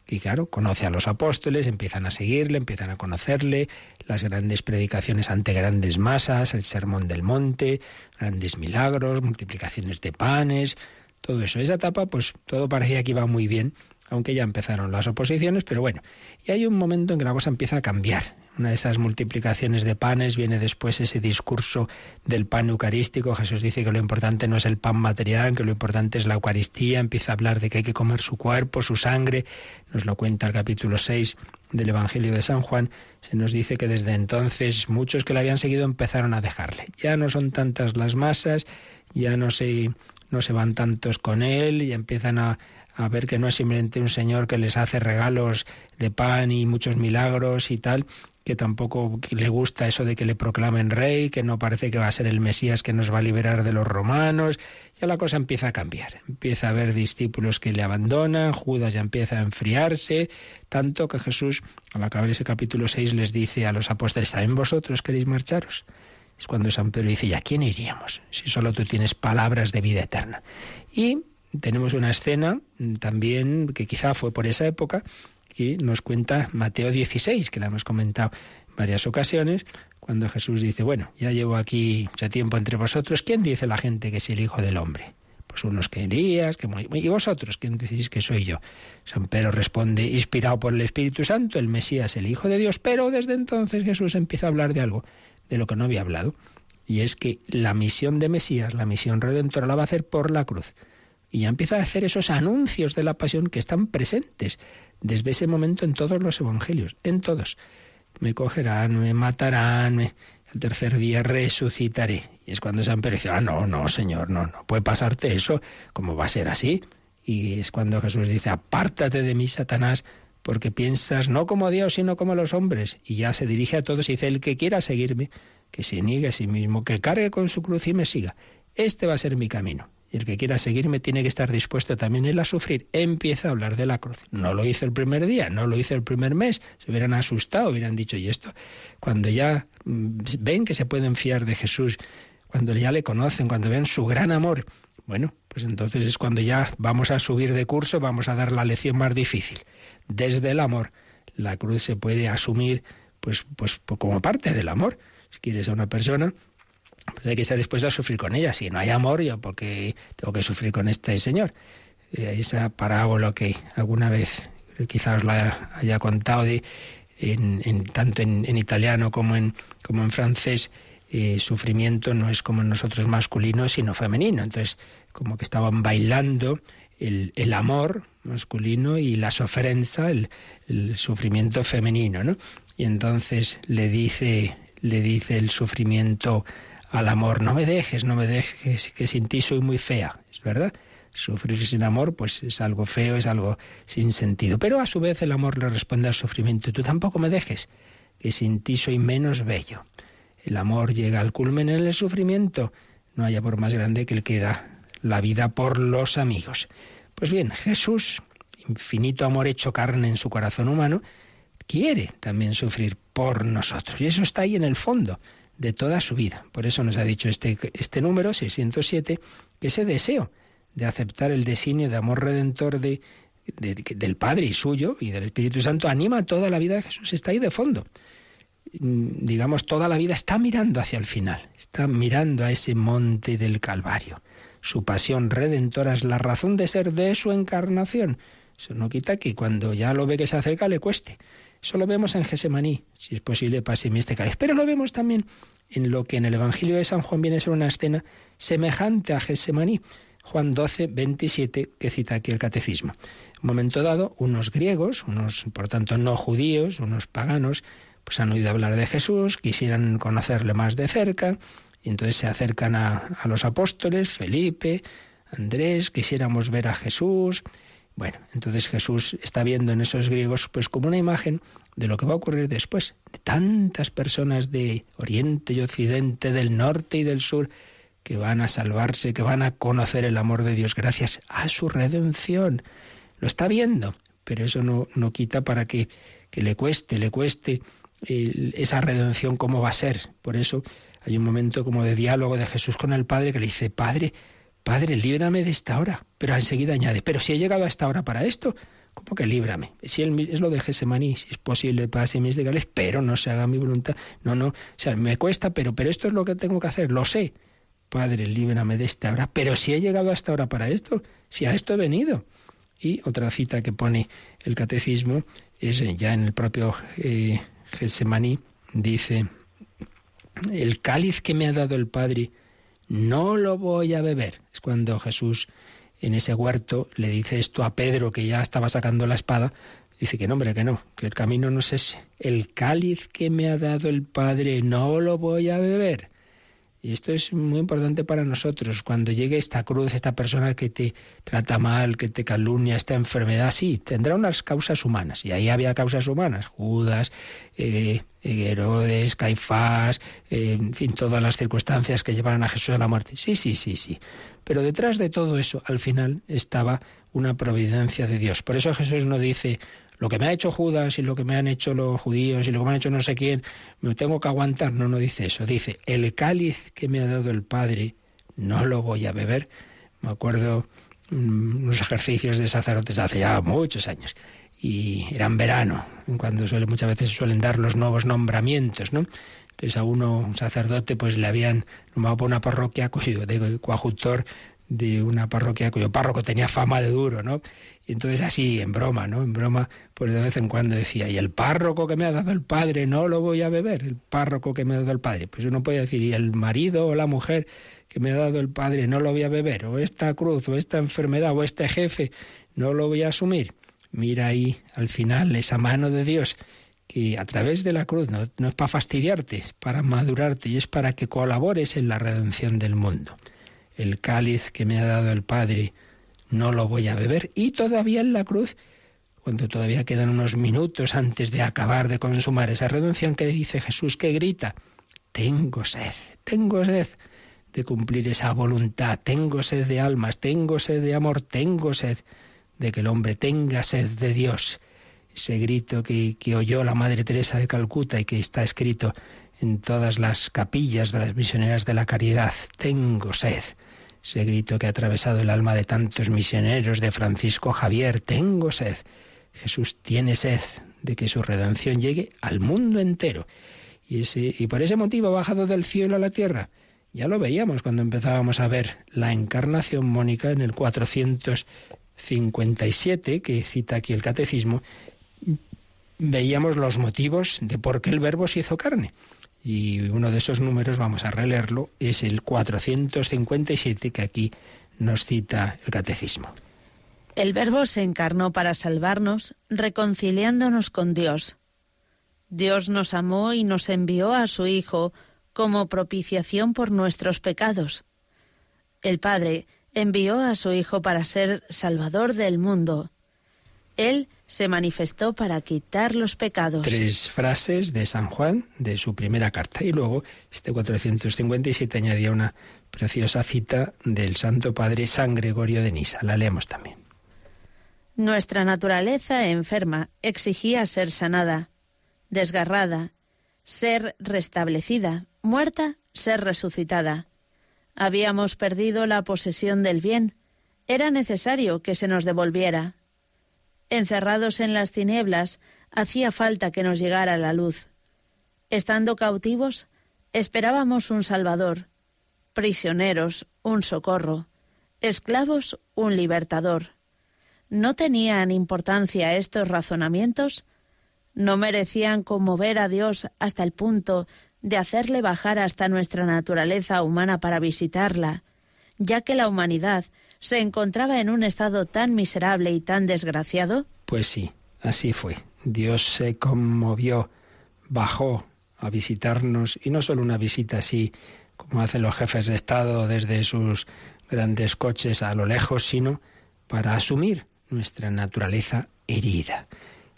y claro, conoce a los apóstoles, empiezan a seguirle, empiezan a conocerle, las grandes predicaciones ante grandes masas, el sermón del monte, grandes milagros, multiplicaciones de panes, todo eso. Esa etapa, pues todo parecía que iba muy bien, aunque ya empezaron las oposiciones, pero bueno. Y hay un momento en que la cosa empieza a cambiar. Una de esas multiplicaciones de panes viene después ese discurso del pan eucarístico. Jesús dice que lo importante no es el pan material, que lo importante es la Eucaristía. Empieza a hablar de que hay que comer su cuerpo, su sangre. Nos lo cuenta el capítulo 6 del Evangelio de San Juan. Se nos dice que desde entonces muchos que le habían seguido empezaron a dejarle. Ya no son tantas las masas, ya no se, no se van tantos con él y empiezan a a ver que no es simplemente un señor que les hace regalos de pan y muchos milagros y tal, que tampoco le gusta eso de que le proclamen rey, que no parece que va a ser el Mesías que nos va a liberar de los romanos. Ya la cosa empieza a cambiar. Empieza a haber discípulos que le abandonan, Judas ya empieza a enfriarse, tanto que Jesús, al acabar ese capítulo 6, les dice a los apóstoles, ¿también vosotros queréis marcharos? Es cuando San Pedro dice, ¿y a quién iríamos? Si solo tú tienes palabras de vida eterna. Y tenemos una escena también que quizá fue por esa época, que nos cuenta Mateo 16, que la hemos comentado en varias ocasiones, cuando Jesús dice, bueno, ya llevo aquí mucho tiempo entre vosotros, ¿quién dice la gente que es el Hijo del Hombre? Pues unos que Elías, y vosotros, ¿quién decís que soy yo? San Pedro responde, inspirado por el Espíritu Santo, el Mesías, el Hijo de Dios, pero desde entonces Jesús empieza a hablar de algo de lo que no había hablado, y es que la misión de Mesías, la misión redentora, la va a hacer por la cruz. Y ya empieza a hacer esos anuncios de la pasión que están presentes desde ese momento en todos los evangelios, en todos. Me cogerán, me matarán, el tercer día resucitaré. Y es cuando San Pedro dice, ah, no, no, Señor, no, no puede pasarte eso, ¿cómo va a ser así? Y es cuando Jesús dice, apártate de mí, Satanás, porque piensas no como Dios, sino como los hombres. Y ya se dirige a todos y dice, el que quiera seguirme, que se niegue a sí mismo, que cargue con su cruz y me siga. Este va a ser mi camino. Y el que quiera seguirme tiene que estar dispuesto también él a sufrir. Empieza a hablar de la cruz. No lo hizo el primer día, no lo hizo el primer mes. Se hubieran asustado, hubieran dicho, ¿y esto? Cuando ya mm, ven que se pueden fiar de Jesús, cuando ya le conocen, cuando ven su gran amor, bueno, pues entonces es cuando ya vamos a subir de curso, vamos a dar la lección más difícil. Desde el amor, la cruz se puede asumir pues, pues como parte del amor. Si quieres a una persona, pues hay que estar dispuesto a sufrir con ella. Si no hay amor, yo porque tengo que sufrir con este señor. Eh, esa parábola que alguna vez quizás os la haya contado de, en, tanto en, italiano como en, como en francés, eh, sufrimiento no es como en nosotros masculino, sino femenino. Entonces, como que estaban bailando el, amor masculino y la sofrenza, el, el, sufrimiento femenino, ¿no? Y entonces le dice, le dice el sufrimiento al amor, no me dejes, no me dejes, que sin ti soy muy fea, es verdad. Sufrir sin amor, pues es algo feo, es algo sin sentido. Pero a su vez el amor le responde al sufrimiento, tú tampoco me dejes, que sin ti soy menos bello. El amor llega al culmen en el sufrimiento. No haya por más grande que el que da la vida por los amigos. Pues bien, Jesús, infinito amor hecho carne en su corazón humano, quiere también sufrir por nosotros. Y eso está ahí en el fondo de toda su vida. Por eso nos ha dicho este, este número, 607, que ese deseo de aceptar el designio de amor redentor de, de, del Padre y suyo y del Espíritu Santo anima toda la vida de Jesús. Está ahí de fondo. Mm, digamos, toda la vida está mirando hacia el final, está mirando a ese monte del Calvario. Su pasión redentora es la razón de ser de su encarnación. Eso no quita que cuando ya lo ve que se acerca le cueste. Eso lo vemos en Gesemaní, si es posible, pase este cáliz. Pero lo vemos también en lo que en el Evangelio de San Juan viene a ser una escena semejante a Gesemaní. Juan 12, 27, que cita aquí el catecismo. En un momento dado, unos griegos, unos, por tanto, no judíos, unos paganos, pues han oído hablar de Jesús, quisieran conocerle más de cerca, y entonces se acercan a, a los apóstoles, Felipe, Andrés, quisiéramos ver a Jesús. Bueno, entonces Jesús está viendo en esos griegos pues como una imagen de lo que va a ocurrir después, de tantas personas de Oriente y Occidente, del norte y del sur, que van a salvarse, que van a conocer el amor de Dios gracias a su redención. Lo está viendo, pero eso no, no quita para que, que le cueste, le cueste esa redención cómo va a ser. Por eso hay un momento como de diálogo de Jesús con el Padre que le dice, Padre, Padre, líbrame de esta hora. Pero enseguida añade, pero si he llegado a esta hora para esto, ¿cómo que líbrame? Si él, es lo de Gesemaní, si es posible, pase mis de Gales, pero no se haga mi voluntad. No, no, o sea, me cuesta, pero, pero esto es lo que tengo que hacer, lo sé. Padre, líbrame de esta hora. Pero si he llegado a esta hora para esto, si a esto he venido. Y otra cita que pone el catecismo es ya en el propio eh, Getsemaní, dice, el cáliz que me ha dado el Padre, no lo voy a beber. Es cuando Jesús en ese huerto le dice esto a Pedro, que ya estaba sacando la espada, dice que no, hombre, que no, que el camino no es ese. El cáliz que me ha dado el Padre, no lo voy a beber. Y esto es muy importante para nosotros. Cuando llegue esta cruz, esta persona que te trata mal, que te calumnia, esta enfermedad, sí, tendrá unas causas humanas. Y ahí había causas humanas. Judas, eh, Herodes, Caifás, eh, en fin, todas las circunstancias que llevaron a Jesús a la muerte. Sí, sí, sí, sí. Pero detrás de todo eso, al final, estaba una providencia de Dios. Por eso Jesús no dice, lo que me ha hecho Judas y lo que me han hecho los judíos y lo que me han hecho no sé quién, me tengo que aguantar. No, no dice eso. Dice, el cáliz que me ha dado el Padre, no lo voy a beber. Me acuerdo mm, unos ejercicios de sacerdotes hace ya muchos años y eran verano, cuando suele, muchas veces suelen dar los nuevos nombramientos, ¿no? Entonces a uno, un sacerdote, pues le habían nombrado por una parroquia, cuyo, de coadjutor de una parroquia cuyo párroco tenía fama de duro, ¿no? Entonces así, en broma, ¿no? En broma, pues de vez en cuando decía, y el párroco que me ha dado el padre, no lo voy a beber, el párroco que me ha dado el padre. Pues uno puede decir, y el marido o la mujer que me ha dado el padre, no lo voy a beber, o esta cruz, o esta enfermedad, o este jefe, no lo voy a asumir. Mira ahí, al final, esa mano de Dios que a través de la cruz no, no es para fastidiarte, es para madurarte y es para que colabores en la redención del mundo el cáliz que me ha dado el Padre, no lo voy a beber. Y todavía en la cruz, cuando todavía quedan unos minutos antes de acabar de consumar esa redención, que dice Jesús, que grita, tengo sed, tengo sed de cumplir esa voluntad, tengo sed de almas, tengo sed de amor, tengo sed de que el hombre tenga sed de Dios. Ese grito que, que oyó la Madre Teresa de Calcuta y que está escrito en todas las capillas de las misioneras de la caridad, tengo sed ese grito que ha atravesado el alma de tantos misioneros, de Francisco Javier, tengo sed. Jesús tiene sed de que su redención llegue al mundo entero. Y, y por ese motivo ha bajado del cielo a la tierra. Ya lo veíamos cuando empezábamos a ver la encarnación mónica en el 457, que cita aquí el catecismo, veíamos los motivos de por qué el verbo se hizo carne. Y uno de esos números, vamos a releerlo, es el 457 que aquí nos cita el catecismo. El Verbo se encarnó para salvarnos, reconciliándonos con Dios. Dios nos amó y nos envió a su Hijo como propiciación por nuestros pecados. El Padre envió a su Hijo para ser Salvador del mundo. Él se manifestó para quitar los pecados. Tres frases de San Juan de su primera carta y luego este 457 añadía una preciosa cita del Santo Padre San Gregorio de Nisa. La leemos también. Nuestra naturaleza enferma exigía ser sanada, desgarrada, ser restablecida, muerta, ser resucitada. Habíamos perdido la posesión del bien. Era necesario que se nos devolviera. Encerrados en las tinieblas, hacía falta que nos llegara la luz. Estando cautivos, esperábamos un Salvador, prisioneros, un socorro, esclavos, un libertador. ¿No tenían importancia estos razonamientos? ¿No merecían conmover a Dios hasta el punto de hacerle bajar hasta nuestra naturaleza humana para visitarla, ya que la humanidad se encontraba en un estado tan miserable y tan desgraciado? Pues sí, así fue. Dios se conmovió, bajó a visitarnos, y no solo una visita así como hacen los jefes de Estado desde sus grandes coches a lo lejos, sino para asumir nuestra naturaleza herida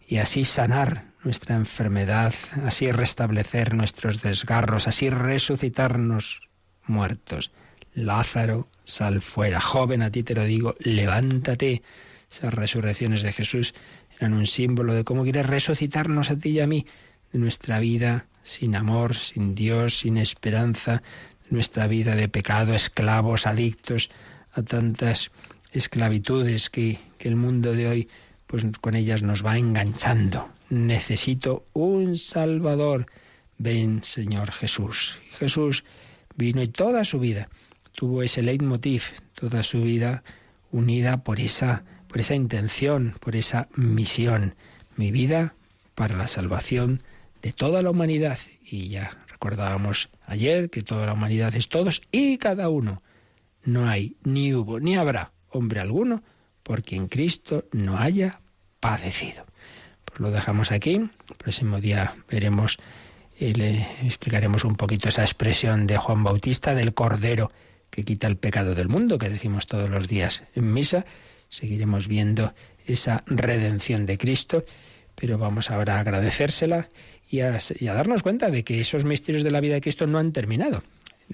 y así sanar nuestra enfermedad, así restablecer nuestros desgarros, así resucitarnos muertos. Lázaro, sal fuera. Joven, a ti te lo digo, levántate. Esas resurrecciones de Jesús eran un símbolo de cómo quiere resucitarnos a ti y a mí de nuestra vida sin amor, sin Dios, sin esperanza, de nuestra vida de pecado, esclavos, adictos a tantas esclavitudes que, que el mundo de hoy pues con ellas nos va enganchando. Necesito un Salvador. Ven, Señor Jesús. Jesús vino y toda su vida tuvo ese leitmotiv, toda su vida unida por esa, por esa intención, por esa misión. Mi vida para la salvación de toda la humanidad. Y ya recordábamos ayer que toda la humanidad es todos y cada uno. No hay, ni hubo, ni habrá hombre alguno porque en Cristo no haya padecido. Pues lo dejamos aquí. El próximo día veremos y le explicaremos un poquito esa expresión de Juan Bautista del Cordero que quita el pecado del mundo, que decimos todos los días en misa. Seguiremos viendo esa redención de Cristo, pero vamos ahora a agradecérsela y a, darnos cuenta de que esos misterios de la vida de Cristo no han terminado.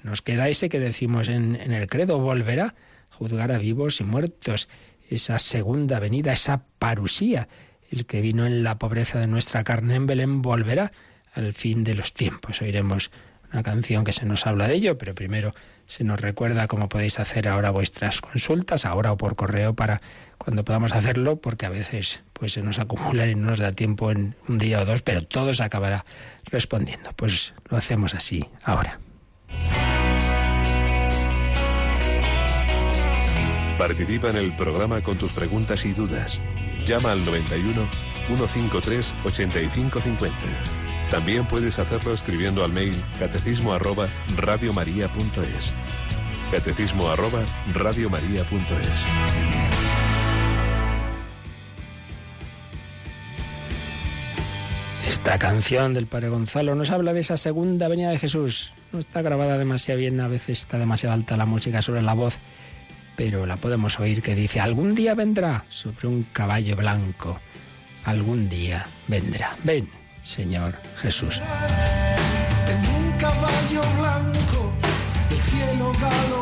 Nos queda ese que decimos en, en el credo, volverá a juzgar a vivos y muertos esa segunda venida, esa parusía. El que vino en la pobreza de nuestra carne en Belén volverá al fin de los tiempos. Oiremos una canción que se nos habla de ello, pero primero se nos recuerda cómo podéis hacer ahora vuestras consultas, ahora o por correo, para cuando podamos hacerlo, porque a veces pues se nos acumulan y no nos da tiempo en un día o dos, pero todo se acabará respondiendo. Pues lo hacemos así ahora. Participa en el programa con tus preguntas y dudas. Llama al 91 153 8550. También puedes hacerlo escribiendo al mail catecismo arroba radiomaria.es. Catecismo arroba radiomaria.es. Esta canción del Padre Gonzalo nos habla de esa segunda venida de Jesús. No está grabada demasiado bien, a veces está demasiado alta la música sobre la voz pero la podemos oír que dice, algún día vendrá sobre un caballo blanco, algún día vendrá. Ven, Señor Jesús. En un caballo blanco, el cielo galopando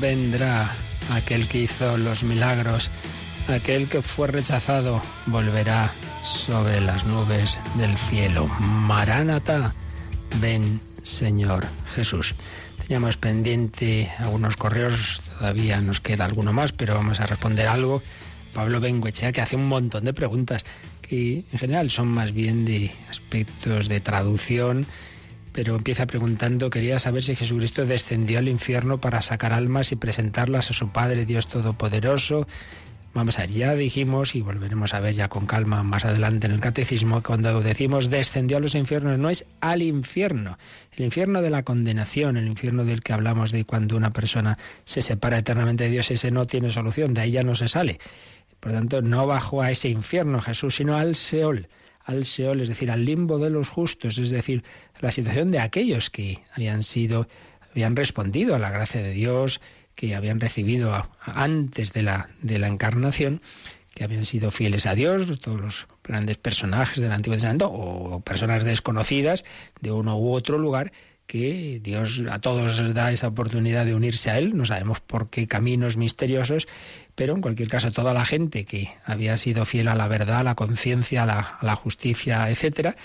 vendrá aquel que hizo los milagros, aquel que fue rechazado, volverá sobre las nubes del cielo. Maránata, ven Señor Jesús. Teníamos pendiente algunos correos, todavía nos queda alguno más, pero vamos a responder algo. Pablo Benguechea, que hace un montón de preguntas que en general son más bien de aspectos de traducción pero empieza preguntando, quería saber si Jesucristo descendió al infierno para sacar almas y presentarlas a su Padre Dios Todopoderoso. Vamos a ver, ya dijimos y volveremos a ver ya con calma más adelante en el catecismo, cuando decimos descendió a los infiernos no es al infierno, el infierno de la condenación, el infierno del que hablamos de cuando una persona se separa eternamente de Dios, ese no tiene solución, de ahí ya no se sale. Por tanto, no bajó a ese infierno Jesús, sino al Seol al Seol, es decir, al limbo de los justos, es decir, la situación de aquellos que habían sido, habían respondido a la gracia de Dios, que habían recibido antes de la, de la encarnación, que habían sido fieles a Dios, todos los grandes personajes del Antiguo Testamento, o personas desconocidas de uno u otro lugar, que Dios a todos da esa oportunidad de unirse a Él, no sabemos por qué caminos misteriosos, pero en cualquier caso toda la gente que había sido fiel a la verdad, a la conciencia, a a la justicia, etcétera,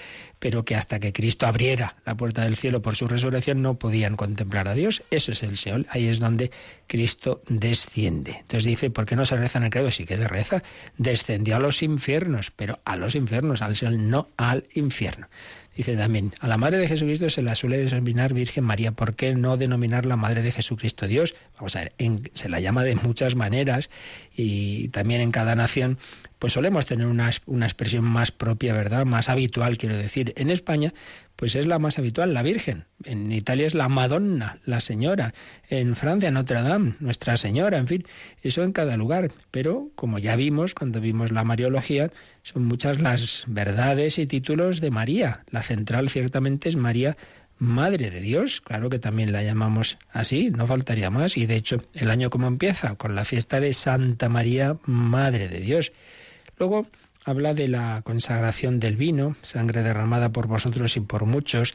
pero que hasta que Cristo abriera la puerta del cielo por su resurrección no podían contemplar a Dios. Eso es el Seol, ahí es donde Cristo desciende. Entonces dice, ¿por qué no se reza en el credo? Sí que se reza. Descendió a los infiernos, pero a los infiernos, al Seol, no al infierno. Dice también, a la Madre de Jesucristo se la suele denominar Virgen María. ¿Por qué no denominar Madre de Jesucristo Dios? Vamos a ver, se la llama de muchas maneras y también en cada nación pues solemos tener una, una, expresión más propia, ¿verdad? Más habitual, quiero decir. En España, pues es la más habitual, la Virgen. En Italia es la Madonna, la Señora. En Francia, Notre Dame, Nuestra Señora, en fin, eso en cada lugar. Pero, como ya vimos cuando vimos la Mariología, son muchas las verdades y títulos de María. La central ciertamente es María Madre de Dios, claro que también la llamamos así, no faltaría más. Y de hecho, el año como empieza, con la fiesta de Santa María, Madre de Dios. Luego habla de la consagración del vino, sangre derramada por vosotros y por muchos.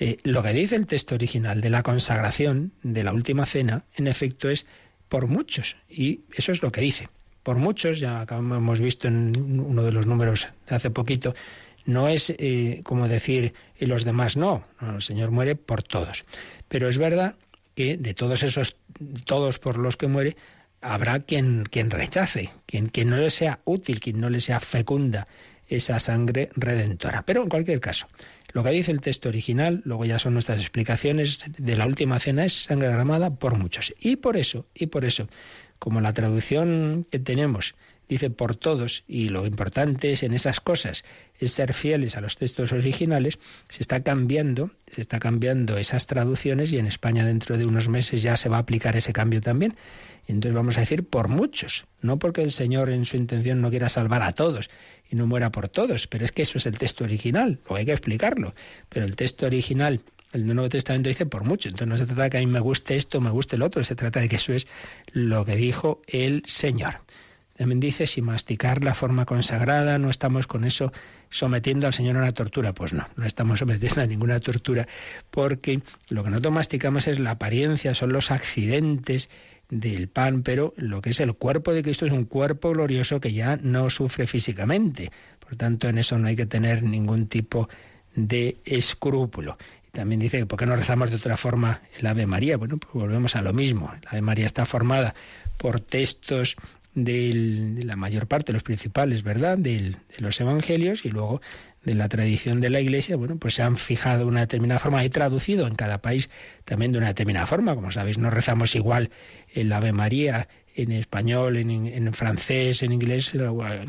Eh, lo que dice el texto original de la consagración de la última cena, en efecto, es por muchos. Y eso es lo que dice. Por muchos, ya hemos visto en uno de los números de hace poquito, no es eh, como decir y los demás no. no. El Señor muere por todos. Pero es verdad que de todos esos, todos por los que muere, habrá quien, quien rechace, quien, quien no le sea útil, quien no le sea fecunda esa sangre redentora. Pero en cualquier caso, lo que dice el texto original, luego ya son nuestras explicaciones de la última cena, es sangre derramada por muchos. Y por eso, y por eso, como la traducción que tenemos dice por todos, y lo importante es en esas cosas, es ser fieles a los textos originales, se está cambiando, se está cambiando esas traducciones y en España dentro de unos meses ya se va a aplicar ese cambio también. Y entonces vamos a decir por muchos, no porque el Señor en su intención no quiera salvar a todos y no muera por todos, pero es que eso es el texto original, o hay que explicarlo. Pero el texto original el Nuevo Testamento dice por mucho. Entonces no se trata de que a mí me guste esto, me guste el otro, se trata de que eso es lo que dijo el Señor. También dice, si masticar la forma consagrada, no estamos con eso sometiendo al Señor a una tortura. Pues no, no estamos sometiendo a ninguna tortura, porque lo que nosotros masticamos es la apariencia, son los accidentes del pan, pero lo que es el cuerpo de Cristo es un cuerpo glorioso que ya no sufre físicamente. Por tanto, en eso no hay que tener ningún tipo de escrúpulo. También dice que ¿por qué no rezamos de otra forma el Ave María? Bueno, pues volvemos a lo mismo. El Ave María está formada por textos de la mayor parte, los principales, ¿verdad?, de los evangelios y luego de la tradición de la Iglesia, bueno, pues se han fijado una determinada forma y traducido en cada país también de una determinada forma. Como sabéis, no rezamos igual el Ave María en español, en, en, francés, en inglés,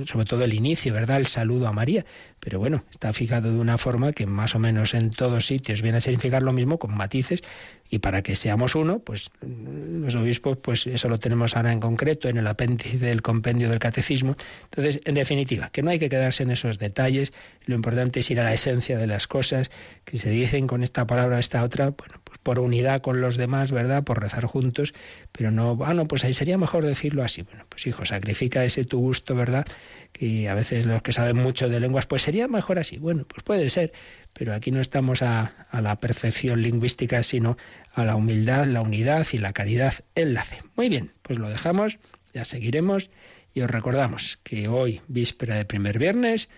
sobre todo el inicio, ¿verdad? El saludo a María. Pero bueno, está fijado de una forma que más o menos en todos sitios viene a significar lo mismo, con matices, y para que seamos uno, pues los obispos, pues eso lo tenemos ahora en concreto en el apéndice del compendio del catecismo. Entonces, en definitiva, que no hay que quedarse en esos detalles, lo importante es ir a la esencia de las cosas, que se dicen con esta palabra, esta otra, bueno, pues por unidad con los demás, ¿verdad? Por rezar juntos, pero no, ah, no, pues ahí sería mejor mejor decirlo así. Bueno, pues hijo, sacrifica ese tu gusto, ¿verdad? Que a veces los que saben mucho de lenguas, pues sería mejor así. Bueno, pues puede ser, pero aquí no estamos a, la perfección lingüística, sino a la humildad, la unidad y la caridad en la fe. Muy bien, pues lo dejamos, ya seguiremos y os recordamos que hoy, víspera de primer viernes,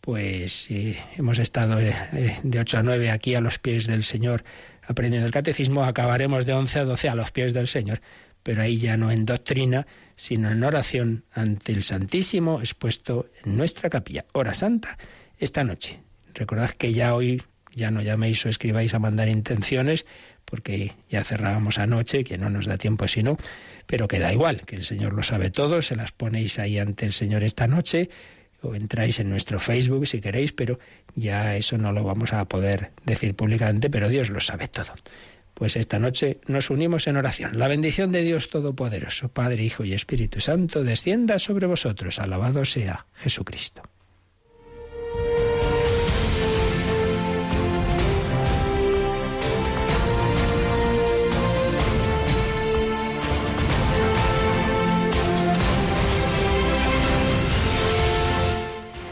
pues eh, hemos estado eh, de 8 a 9 aquí a los pies del Señor aprendiendo el catecismo, acabaremos de 11 a 12 a los pies del Señor, pero ahí ya no en doctrina, sino en oración ante el Santísimo expuesto en nuestra capilla. Hora Santa, esta noche. Recordad que ya hoy ya no llaméis o escribáis a mandar intenciones, porque ya cerrábamos anoche, que no nos da tiempo sino, pero que da igual, que el Señor lo sabe todo, se las ponéis ahí ante el Señor esta noche, o entráis en nuestro Facebook si queréis, pero ya eso no lo vamos a poder decir públicamente, pero Dios lo sabe todo. Pues esta noche nos unimos en oración. La bendición de Dios Todopoderoso, Padre, Hijo y Espíritu Santo, descienda sobre vosotros. Alabado sea Jesucristo.